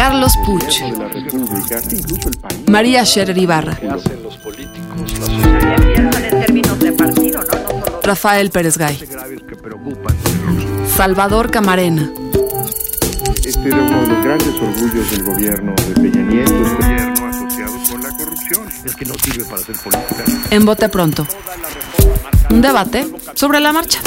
Carlos Puch, María Scherer Ibarra, Rafael Pérez Gay, Salvador Camarena. Este era uno de los grandes orgullos del gobierno de Peña Nieto, gobierno asociado con la corrupción. Es que no sirve para hacer política. En Bote Pronto, un debate sobre la marcha.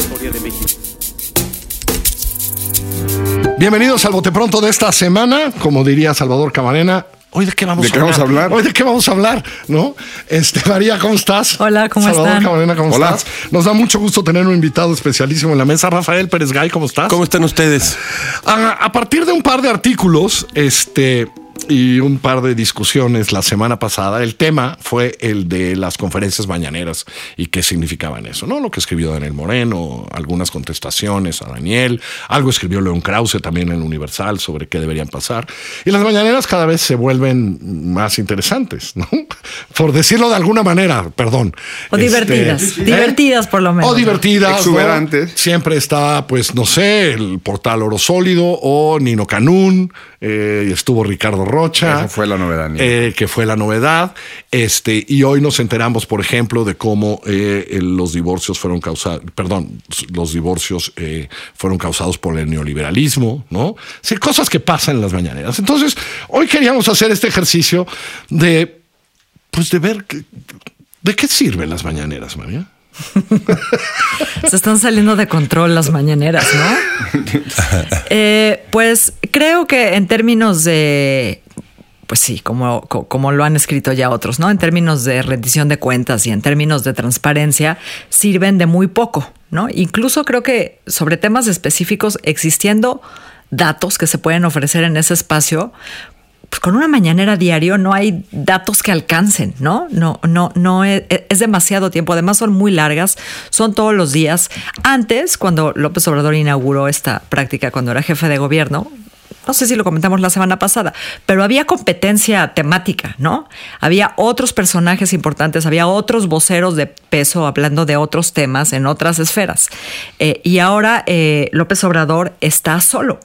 Bienvenidos al Bote Pronto de esta semana, como diría Salvador Camarena. ¿Hoy de qué vamos, ¿De a, qué hablar? vamos a hablar? Hoy de qué vamos a hablar, ¿no? Este, María, ¿cómo estás? Hola, ¿cómo Salvador están? Camarena, ¿cómo Hola. estás? Nos da mucho gusto tener un invitado especialísimo en la mesa. Rafael Pérez Gay, ¿cómo estás? ¿Cómo están ustedes? A, a partir de un par de artículos, este y un par de discusiones la semana pasada, el tema fue el de las conferencias mañaneras y qué significaban eso, ¿no? Lo que escribió Daniel Moreno, algunas contestaciones a Daniel, algo escribió León Krause también en el Universal sobre qué deberían pasar. Y las mañaneras cada vez se vuelven más interesantes, ¿no? Por decirlo de alguna manera, perdón. O divertidas, ¿eh? divertidas por lo menos. O divertidas. ¿no? Exuberantes. Siempre está, pues, no sé, el portal Oro Sólido o Nino Canún, eh, estuvo Ricardo Rocha. Esa fue la novedad, eh, que fue la novedad. Este, y hoy nos enteramos, por ejemplo, de cómo eh, los divorcios fueron causados, perdón, los divorcios eh, fueron causados por el neoliberalismo, ¿no? Sí, cosas que pasan en las mañaneras. Entonces, hoy queríamos hacer este ejercicio de, pues, de ver que- de qué sirven las mañaneras, María. Se están saliendo de control las mañaneras, ¿no? Eh, pues creo que en términos de. Pues sí, como, co- como lo han escrito ya otros, ¿no? En términos de rendición de cuentas y en términos de transparencia, sirven de muy poco, ¿no? Incluso creo que sobre temas específicos, existiendo datos que se pueden ofrecer en ese espacio, pues con una mañanera diario no hay datos que alcancen, ¿no? No, no, no es, es demasiado tiempo. Además son muy largas, son todos los días. Antes, cuando López Obrador inauguró esta práctica, cuando era jefe de gobierno, no sé si lo comentamos la semana pasada, pero había competencia temática, ¿no? Había otros personajes importantes, había otros voceros de peso hablando de otros temas en otras esferas. Eh, y ahora eh, López Obrador está solo.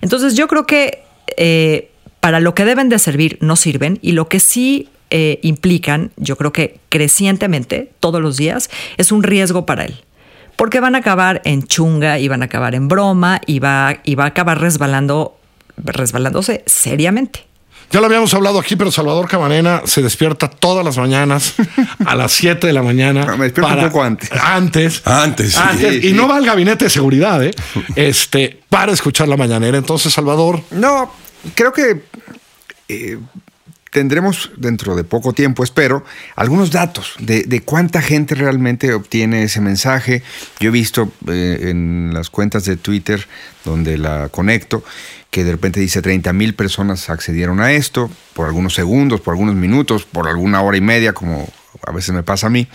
Entonces yo creo que eh, para lo que deben de servir no sirven y lo que sí implican, yo creo que crecientemente, todos los días, es un riesgo para él. Porque van a acabar en chunga y van a acabar en broma y va, y va a acabar resbalando, resbalándose seriamente. Ya lo habíamos hablado aquí, pero Salvador Camarena se despierta todas las mañanas a las 7 de la mañana. No, me despierto un poco antes. Antes. Antes, sí, Antes, sí. Y no va al gabinete de seguridad, ¿eh? Este, para escuchar la mañanera. Entonces, Salvador, No, creo que eh, tendremos dentro de poco tiempo, espero, algunos datos de, cuánta gente realmente obtiene ese mensaje. Yo he visto eh, en las cuentas de Twitter donde la conecto que de repente dice 30 mil personas accedieron a esto por algunos segundos, por algunos minutos, por alguna hora y media, como a veces me pasa a mí.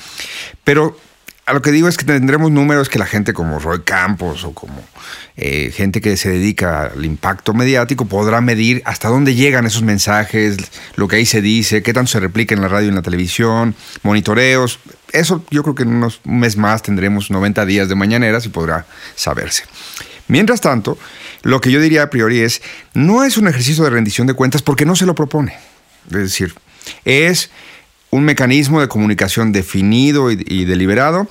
Pero a lo que digo es que tendremos números que la gente como Roy Campos o como eh, gente que se dedica al impacto mediático podrá medir hasta dónde llegan esos mensajes, lo que ahí se dice, qué tanto se replica en la radio y en la televisión, monitoreos. Eso yo creo que en unos un mes más tendremos 90 días de mañaneras y podrá saberse. Mientras tanto, lo que yo diría a priori es, no es un ejercicio de rendición de cuentas porque no se lo propone. Es decir, es un mecanismo de comunicación definido y, deliberado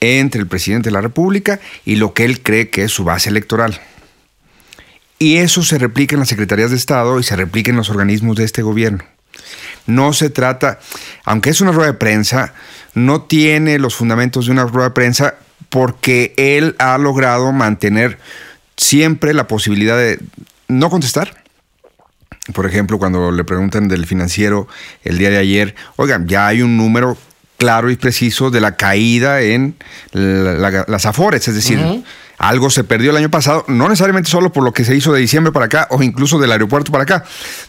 entre el presidente de la República y lo que él cree que es su base electoral. Y eso se replica en las secretarías de Estado y se replica en los organismos de este gobierno. No se trata, aunque es una rueda de prensa, no tiene los fundamentos de una rueda de prensa porque él ha logrado mantener siempre la posibilidad de no contestar. Por ejemplo, cuando le preguntan del financiero el día de ayer, oigan, ya hay un número claro y preciso de la caída en la- la- las afores, es decir, Algo se perdió el año pasado, no necesariamente solo por lo que se hizo de diciembre para acá o incluso del aeropuerto para acá,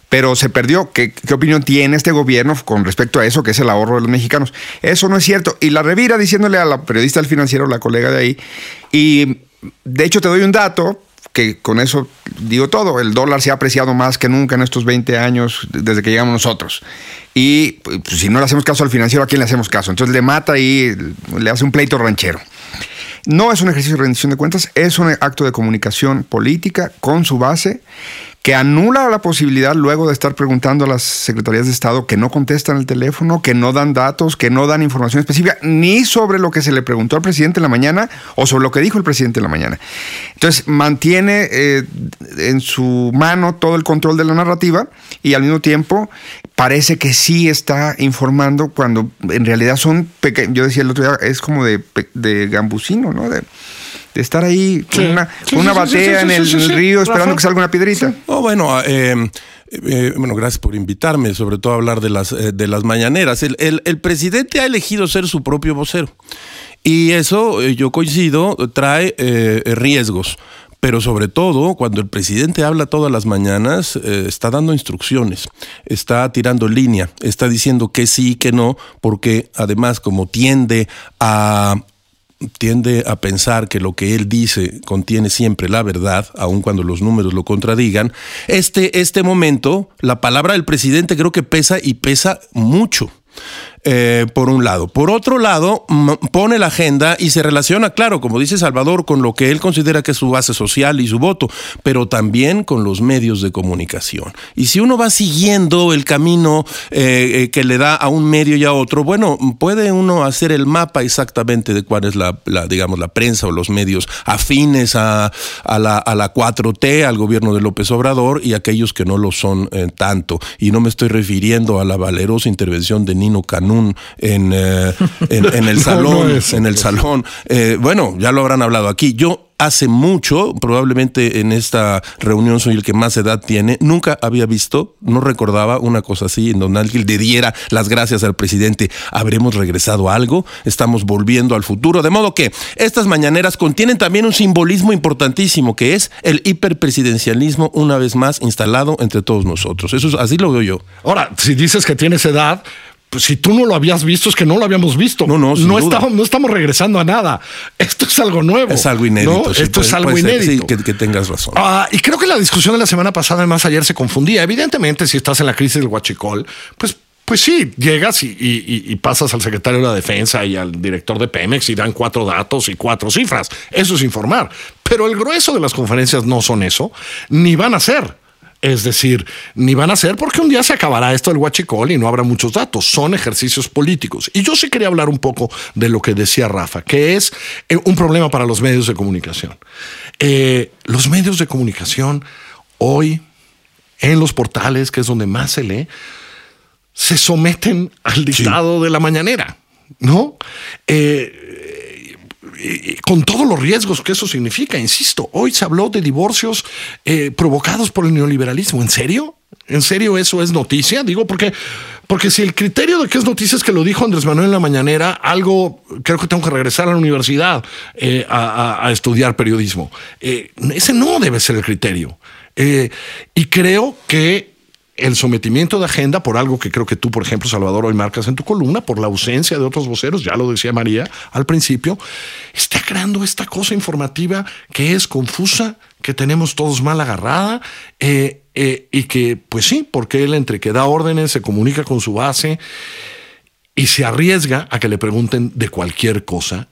pero se perdió. ¿Qué, qué opinión tiene este gobierno con respecto a eso, que es el ahorro de los mexicanos? Eso no es cierto. Y la revira diciéndole a la periodista del financiero, la colega de ahí, y de hecho te doy un dato, que con eso digo todo, el dólar se ha apreciado más que nunca en estos 20 años desde que llegamos nosotros. Y pues, si no le hacemos caso al financiero, ¿a quién le hacemos caso? Entonces le mata y le hace un pleito ranchero. No es un ejercicio de rendición de cuentas, es un acto de comunicación política con su base que anula la posibilidad luego de estar preguntando a las secretarías de Estado que no contestan el teléfono, que no dan datos, que no dan información específica, ni sobre lo que se le preguntó al presidente en la mañana o sobre lo que dijo el presidente en la mañana. Entonces, mantiene eh, en su mano todo el control de la narrativa y al mismo tiempo parece que sí está informando cuando en realidad son pequeños. Yo decía el otro día, es como de, de gambusino, ¿no? De estar ahí con una, Sí, con una batea sí, en sí, el sí, sí, río esperando Rafa. que salga una piedrita. Oh, bueno, eh, eh, bueno, gracias por invitarme, sobre todo a hablar de las, eh, de las mañaneras. El, el- el presidente ha elegido ser su propio vocero. Y eso, eh, yo coincido, trae eh, riesgos. Pero sobre todo, cuando el presidente habla todas las mañanas, eh, está dando instrucciones, está tirando línea, está diciendo que sí, que no, porque además como tiende a tiende a pensar que lo que él dice contiene siempre la verdad, aun cuando los números lo contradigan, este, este momento, la palabra del presidente creo que pesa y pesa mucho. Eh, por un lado. Por otro lado, pone la agenda y se relaciona, claro, como dice Salvador, con lo que él considera que es su base social y su voto, pero también con los medios de comunicación. Y si uno va siguiendo el camino eh, eh, que le da a un medio y a otro, bueno, puede uno hacer el mapa exactamente de cuál es la, digamos, la prensa o los medios afines a, la, a la 4T, al gobierno de López Obrador, y aquellos que no lo son eh, tanto. Y no me estoy refiriendo a la valerosa intervención de Nino Canún en, eh, en, en el salón, no es en el eso. salón. Eh, bueno, ya lo habrán hablado aquí. Yo hace mucho, probablemente en esta reunión soy el que más edad tiene, nunca había visto, no recordaba una cosa así en donde alguien le diera las gracias al presidente. ¿Habremos regresado a algo? Estamos volviendo al futuro. De modo que estas mañaneras contienen también un simbolismo importantísimo que es el hiperpresidencialismo una vez más instalado entre todos nosotros. Eso es, así lo veo yo. Ahora, si dices que tienes edad, pues si tú no lo habías visto, es que no lo habíamos visto. No, no, no, estamos, no estamos regresando a nada. Esto es algo nuevo. Es algo inédito. ¿no? sí, Esto es algo ser, inédito. sí, que, que tengas razón. Ah, y creo que la discusión de la semana pasada, además, ayer se confundía. Evidentemente, si estás en la crisis del huachicol, pues, pues sí, llegas y, y- y- y pasas al secretario de la defensa y al director de Pemex y dan cuatro datos y cuatro cifras. Eso es informar. Pero el grueso de las conferencias no son eso, ni van a ser. Es decir, ni van a ser porque un día se acabará esto del huachicol y no habrá muchos datos. Son ejercicios políticos. Y yo sí quería hablar un poco de lo que decía Rafa, que es eh, un problema para los medios de comunicación. Eh, los medios de comunicación hoy, en los portales, que es donde más se lee, se someten al dictado de la mañanera, ¿no? Eh, con todos los riesgos que eso significa, insisto, hoy se habló de divorcios eh, provocados por el neoliberalismo. ¿En serio? ¿En serio eso es noticia? Digo, porque, porque si el criterio de que es noticia es que lo dijo Andrés Manuel en la mañanera, algo creo que tengo que regresar a la universidad eh, a, estudiar periodismo. Eh, ese no debe ser el criterio. Y creo que el sometimiento de agenda por algo que creo que tú, por ejemplo, Salvador, hoy marcas en tu columna, por la ausencia de otros voceros, ya lo decía María al principio, está creando esta cosa informativa que es confusa, que tenemos todos mal agarrada, eh, eh, y que, pues sí, porque él entre que da órdenes, se comunica con su base y se arriesga a que le pregunten de cualquier cosa.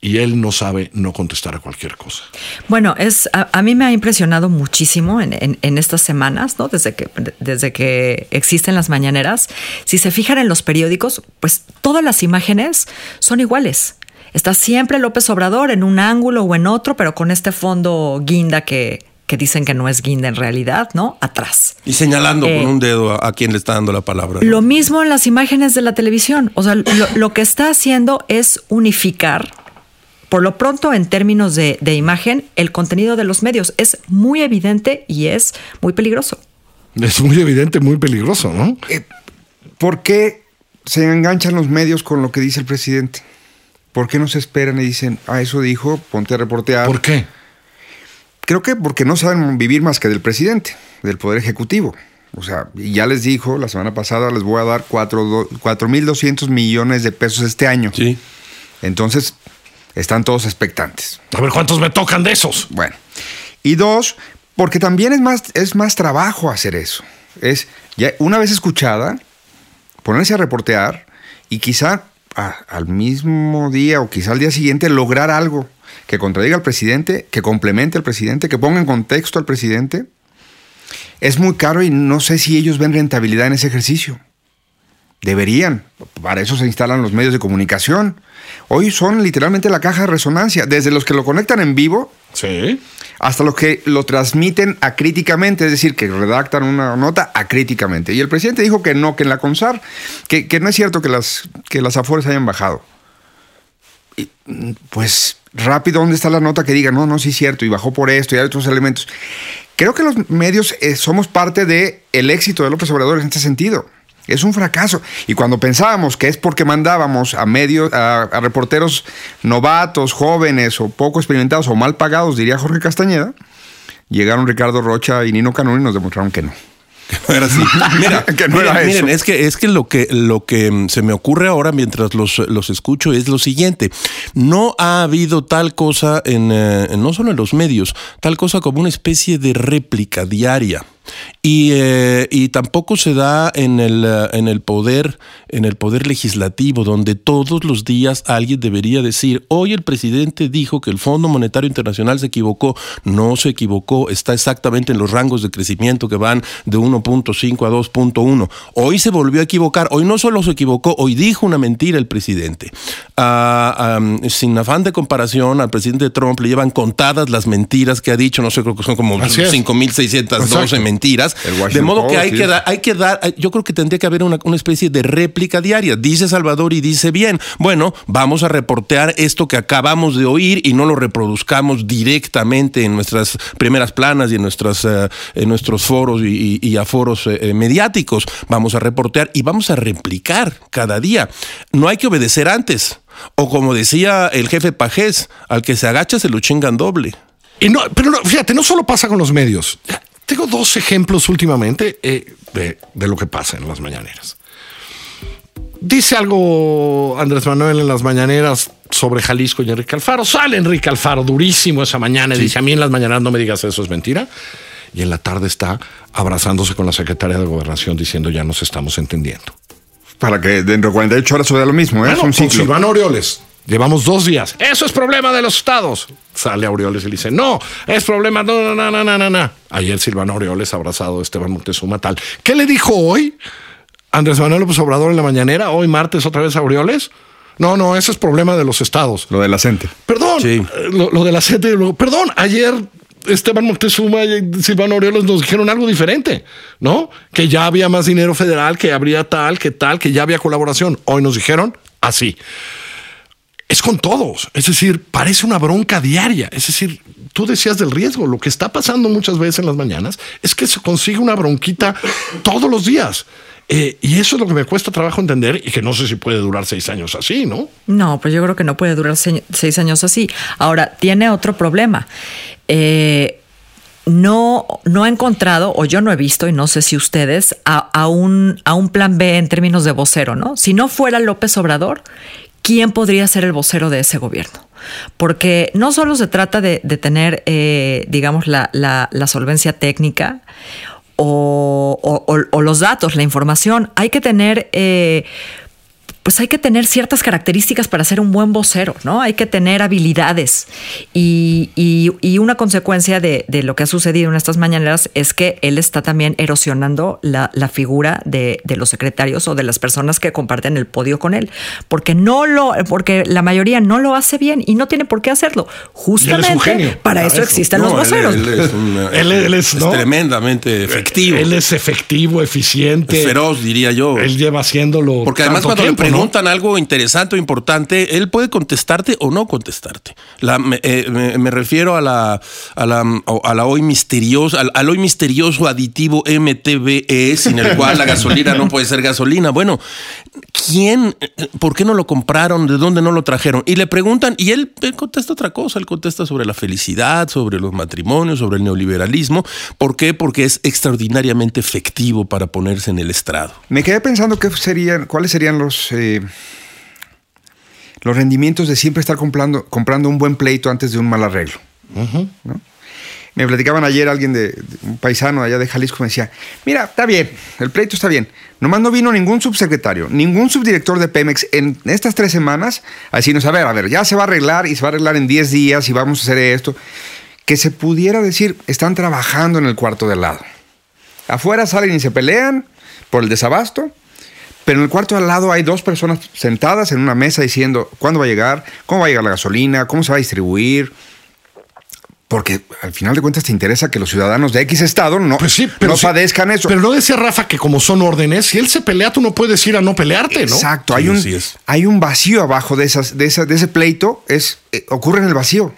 Y él no sabe no contestar a cualquier cosa. Bueno, es a, a mí me ha impresionado muchísimo en, en- en estas semanas, ¿no? Desde que, desde que existen las mañaneras. Si se fijan en los periódicos, pues todas las imágenes son iguales. Está siempre López Obrador en un ángulo o en otro, pero con este fondo guinda que, que dicen que no es guinda en realidad, ¿no? Atrás. Y señalando Eh, con un dedo a, a quien le está dando la palabra. ¿no? Lo mismo en las imágenes de la televisión. O sea, lo, lo que está haciendo es unificar, por lo pronto en términos de, de imagen, el contenido de los medios. Es muy evidente y es muy peligroso. Es muy evidente, muy peligroso, ¿no? ¿Por qué se enganchan los medios con lo que dice el presidente? ¿Por qué no se esperan y dicen, ah, eso dijo, ponte a reportear? ¿Por qué? Creo que porque no saben vivir más que del presidente, del Poder Ejecutivo. O sea, y ya les dijo la semana pasada, les voy a dar 4.200 millones de pesos este año. Sí. Entonces, están todos expectantes. A ver cuántos me tocan de esos. Bueno. Y dos, porque también es más, es más trabajo hacer eso. Es, ya una vez escuchada, ponerse a reportear y quizá al mismo día o quizá al día siguiente lograr algo que contradiga al presidente, que complemente al presidente, que ponga en contexto al presidente. Es muy caro y no sé si ellos ven rentabilidad en ese ejercicio. Deberían. Para eso se instalan los medios de comunicación. Hoy son literalmente la caja de resonancia. Desde los que lo conectan en vivo Sí. hasta los que lo transmiten acríticamente, es decir, que redactan una nota acríticamente. Y el presidente dijo que no, que en la CONSAR, que, que no es cierto que las, que las afores hayan bajado. Y, mm, pues rápido, ¿dónde está la nota que diga, no, no, sí es cierto, y bajó por esto y hay otros elementos? Creo que los medios eh, somos parte del el éxito de López Obrador en este sentido. Es un fracaso. Y cuando pensábamos que es porque mandábamos a medios, a, a reporteros novatos, jóvenes o poco experimentados o mal pagados, diría Jorge Castañeda, llegaron Ricardo Rocha y Nino Canún y nos demostraron que no. No era así. Mira, Que no miren, era miren, eso. es que es que lo que lo que mm, se me ocurre ahora mientras los, los escucho es lo siguiente. No ha habido tal cosa en eh, no solo en los medios, tal cosa como una especie de réplica diaria. Y, eh, y tampoco se da en el, eh, en el poder, en el poder legislativo, donde todos los días alguien debería decir, hoy el presidente dijo que el Fondo Monetario Internacional se equivocó, no se equivocó, está exactamente en los rangos de crecimiento que van de 1.5 a 2.1. Hoy se volvió a equivocar, hoy no solo se equivocó, hoy dijo una mentira el presidente. Ah, sin afán de comparación, al presidente Trump le llevan contadas las mentiras que ha dicho, no sé, creo que son como Así es. 5.612 Exacto. Mentiras. De modo que hay sí. que dar, hay que dar, yo creo que tendría que haber una, una especie de réplica diaria. Dice Salvador y dice bien, bueno, vamos a reportear esto que acabamos de oír y no lo reproduzcamos directamente en nuestras primeras planas y en, nuestras, eh, en nuestros foros y, y- y aforos eh, eh, mediáticos. Vamos a reportear y vamos a replicar cada día. No hay que obedecer antes. O como decía el jefe Pajés, al que se agacha se lo chingan doble. Y no, pero no, fíjate, no solo pasa con los medios. Tengo dos ejemplos últimamente eh, de, de lo que pasa en las mañaneras. Dice algo Andrés Manuel en las mañaneras sobre Jalisco y Enrique Alfaro. Sale Enrique Alfaro durísimo esa mañana y dice, a mí en las mañanas no me digas eso, es mentira. Y en la tarde está abrazándose con la secretaria de Gobernación diciendo, ya nos estamos entendiendo. Para que dentro de 48 horas suceda lo mismo, ¿eh? Bueno, es un con ciclo. Silvano Aureoles. Llevamos dos días. Eso es problema de los estados. Sale Aureoles y le dice, no, es problema, no, no, no, no, no, no. Ayer Silvano Aureoles abrazado a Esteban Montezuma tal. ¿Qué le dijo hoy Andrés Manuel López Obrador en la mañanera? Hoy martes otra vez Aureoles. No, no, ese es problema de los estados. Lo de la gente. Perdón, Sí. eh, lo, lo de la gente. lo- Perdón, ayer Esteban Moctezuma y Silvano Aureoles nos dijeron algo diferente, ¿no? Que ya había más dinero federal, que habría tal, que tal, que ya había colaboración. Hoy nos dijeron así. Es con todos. Es decir, parece una bronca diaria. Es decir, tú decías del riesgo. Lo que está pasando muchas veces en las mañanas es que se consigue una bronquita todos los días. Eh, y eso es lo que me cuesta trabajo entender y que no sé si puede durar seis años así, ¿no? No, pues yo creo que no puede durar se- seis años así. Ahora, tiene otro problema. Eh, no, no ha encontrado, o yo no he visto, y no sé si ustedes, a un, a un plan B en términos de vocero, ¿no? Si no fuera López Obrador, ¿quién podría ser el vocero de ese gobierno? Porque no solo se trata de, tener, eh, digamos, la, solvencia técnica o los datos, la información, hay que tener... eh, pues hay que tener ciertas características para ser un buen vocero, ¿no? Hay que tener habilidades. Y, y- y una consecuencia de, de lo que ha sucedido en estas mañaneras es que él está también erosionando la, la figura de, de los secretarios o de las personas que comparten el podio con él. Porque no lo, porque la mayoría no lo hace bien y no tiene por qué hacerlo. Justamente genio para para eso eso. existen No, los voceros. Él, es, un- Él- él es, ¿no? tremendamente efectivo. Él es efectivo, eficiente. feroz, diría yo. Él lleva haciéndolo. Porque además tanto cuando le tiempo, preguntan algo interesante o importante, él puede contestarte o no contestarte. La, eh, me- me refiero a la, a la, a la hoy misteriosa, al, al hoy misterioso aditivo MTBE, sin el cual la gasolina no puede ser gasolina. Bueno, ¿quién, por qué no lo compraron? ¿De dónde no lo trajeron? Y le preguntan, y él, él contesta otra cosa, él contesta sobre la felicidad, sobre los matrimonios, sobre el neoliberalismo. ¿Por qué? Porque es extraordinariamente efectivo para ponerse en el estrado. Me quedé pensando qué serían, cuáles serían los, eh, los rendimientos de siempre estar comprando, comprando un buen pleito antes de un mal arreglo. ¿no? Me platicaban ayer alguien de, de un paisano allá de Jalisco, me decía, mira, está bien, el pleito está bien. Nomás no vino ningún subsecretario, ningún subdirector de Pemex en estas tres semanas a decirnos, a ver, a ver, ya se va a arreglar y se va a arreglar en 10 días y vamos a hacer esto. Que se pudiera decir, están trabajando en el cuarto de lado. Afuera salen y se pelean por el desabasto, pero en el cuarto de al lado hay dos personas sentadas en una mesa diciendo cuándo va a llegar, cómo va a llegar la gasolina, cómo se va a distribuir. Porque al final de cuentas te interesa que los ciudadanos de X estado no, Pues sí, pero no sí. padezcan eso. Pero no decía Rafa que como son órdenes, si él se pelea, tú no puedes ir a no pelearte, ¿no? Exacto, Sí, hay, un, hay vacío abajo de, esas, de, esa- de ese pleito, es, eh, ocurre en el vacío.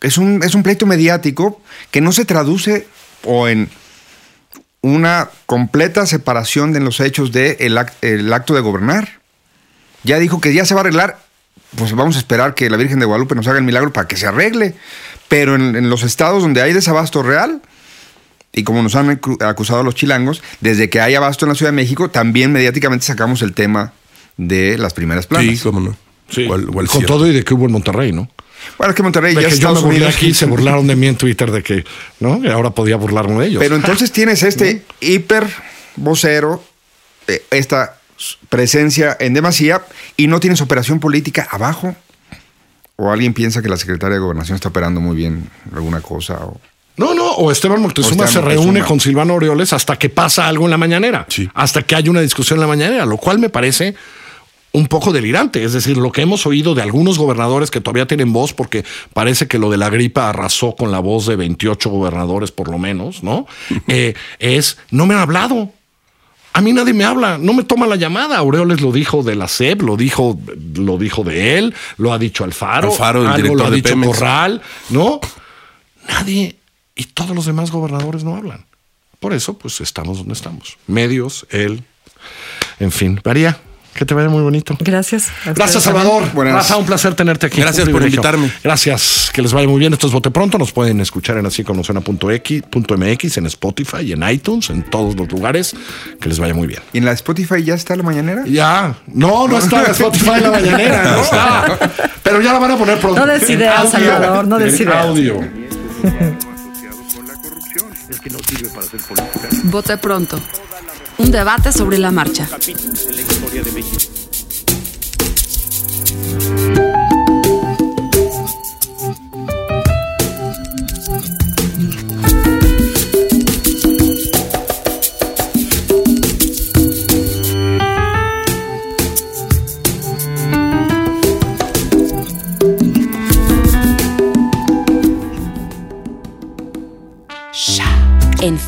Es un, es un pleito mediático que no se traduce o en una completa separación de los hechos del de el ac- el acto de gobernar. Ya dijo que ya se va a arreglar, pues vamos a esperar que la Virgen de Guadalupe nos haga el milagro para que se arregle. Pero en, en los estados donde hay desabasto real, y como nos han acu- acusado los chilangos, desde que hay abasto en la Ciudad de México, también mediáticamente sacamos el tema de las primeras planas. Sí, cómo no. Sí, O el- o el con cierre. todo y de que hubo en Monterrey, ¿no? Bueno, es que Monterrey De ya que es yo me Estados burlé Unidos. aquí, se burlaron de mí en Twitter de que, ¿no? Ahora podía burlarme de ellos. Pero entonces tienes este hiper vocero, eh, esta presencia en demasía, y no tienes operación política abajo. O alguien piensa que la secretaria de Gobernación está operando muy bien alguna cosa. O... No, no, o Esteban Moctezuma O se reúne con Silvano Aureoles hasta que pasa algo en la mañanera. Sí. Hasta que hay una discusión en la mañanera, lo cual me parece un poco delirante. Es decir, lo que hemos oído de algunos gobernadores que todavía tienen voz, porque parece que lo de la gripa arrasó con la voz de 28 gobernadores por lo menos, ¿no? Eh, es, no me han hablado. A mí nadie me habla, no me toma la llamada. Aureoles lo dijo de la SEP, lo dijo, lo dijo de él, lo ha dicho Alfaro, Alfaro, el algo director lo ha de dicho Pemex. Corral, ¿no? Nadie y todos los demás gobernadores no hablan. Por eso, pues estamos donde estamos. Medios, él, en fin. María, que te vaya muy bonito. Gracias. Gracias. Salvador. Buenas. Rafa, un placer tenerte aquí. Gracias por invitarme. Gracias, que les vaya muy bien. Esto es Bote Pronto. Nos pueden escuchar en así como suena.x.mx, en Spotify, en iTunes, en todos los lugares. Que les vaya muy bien. ¿Y en la Spotify ya está la mañanera? Ya, no, no está en Spotify en la mañanera, no está. Pero ya la van a poner pronto. No des En ideas, audio. Salvador, no des En ideas. audio. Vote pronto. Un debate sobre la marcha.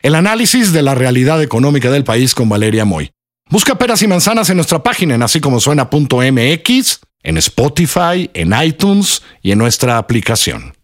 el análisis de la realidad económica del país con Valeria Moy. Busca Peras y Manzanas en nuestra página en así como suena.mx, en Spotify, en iTunes y en nuestra aplicación.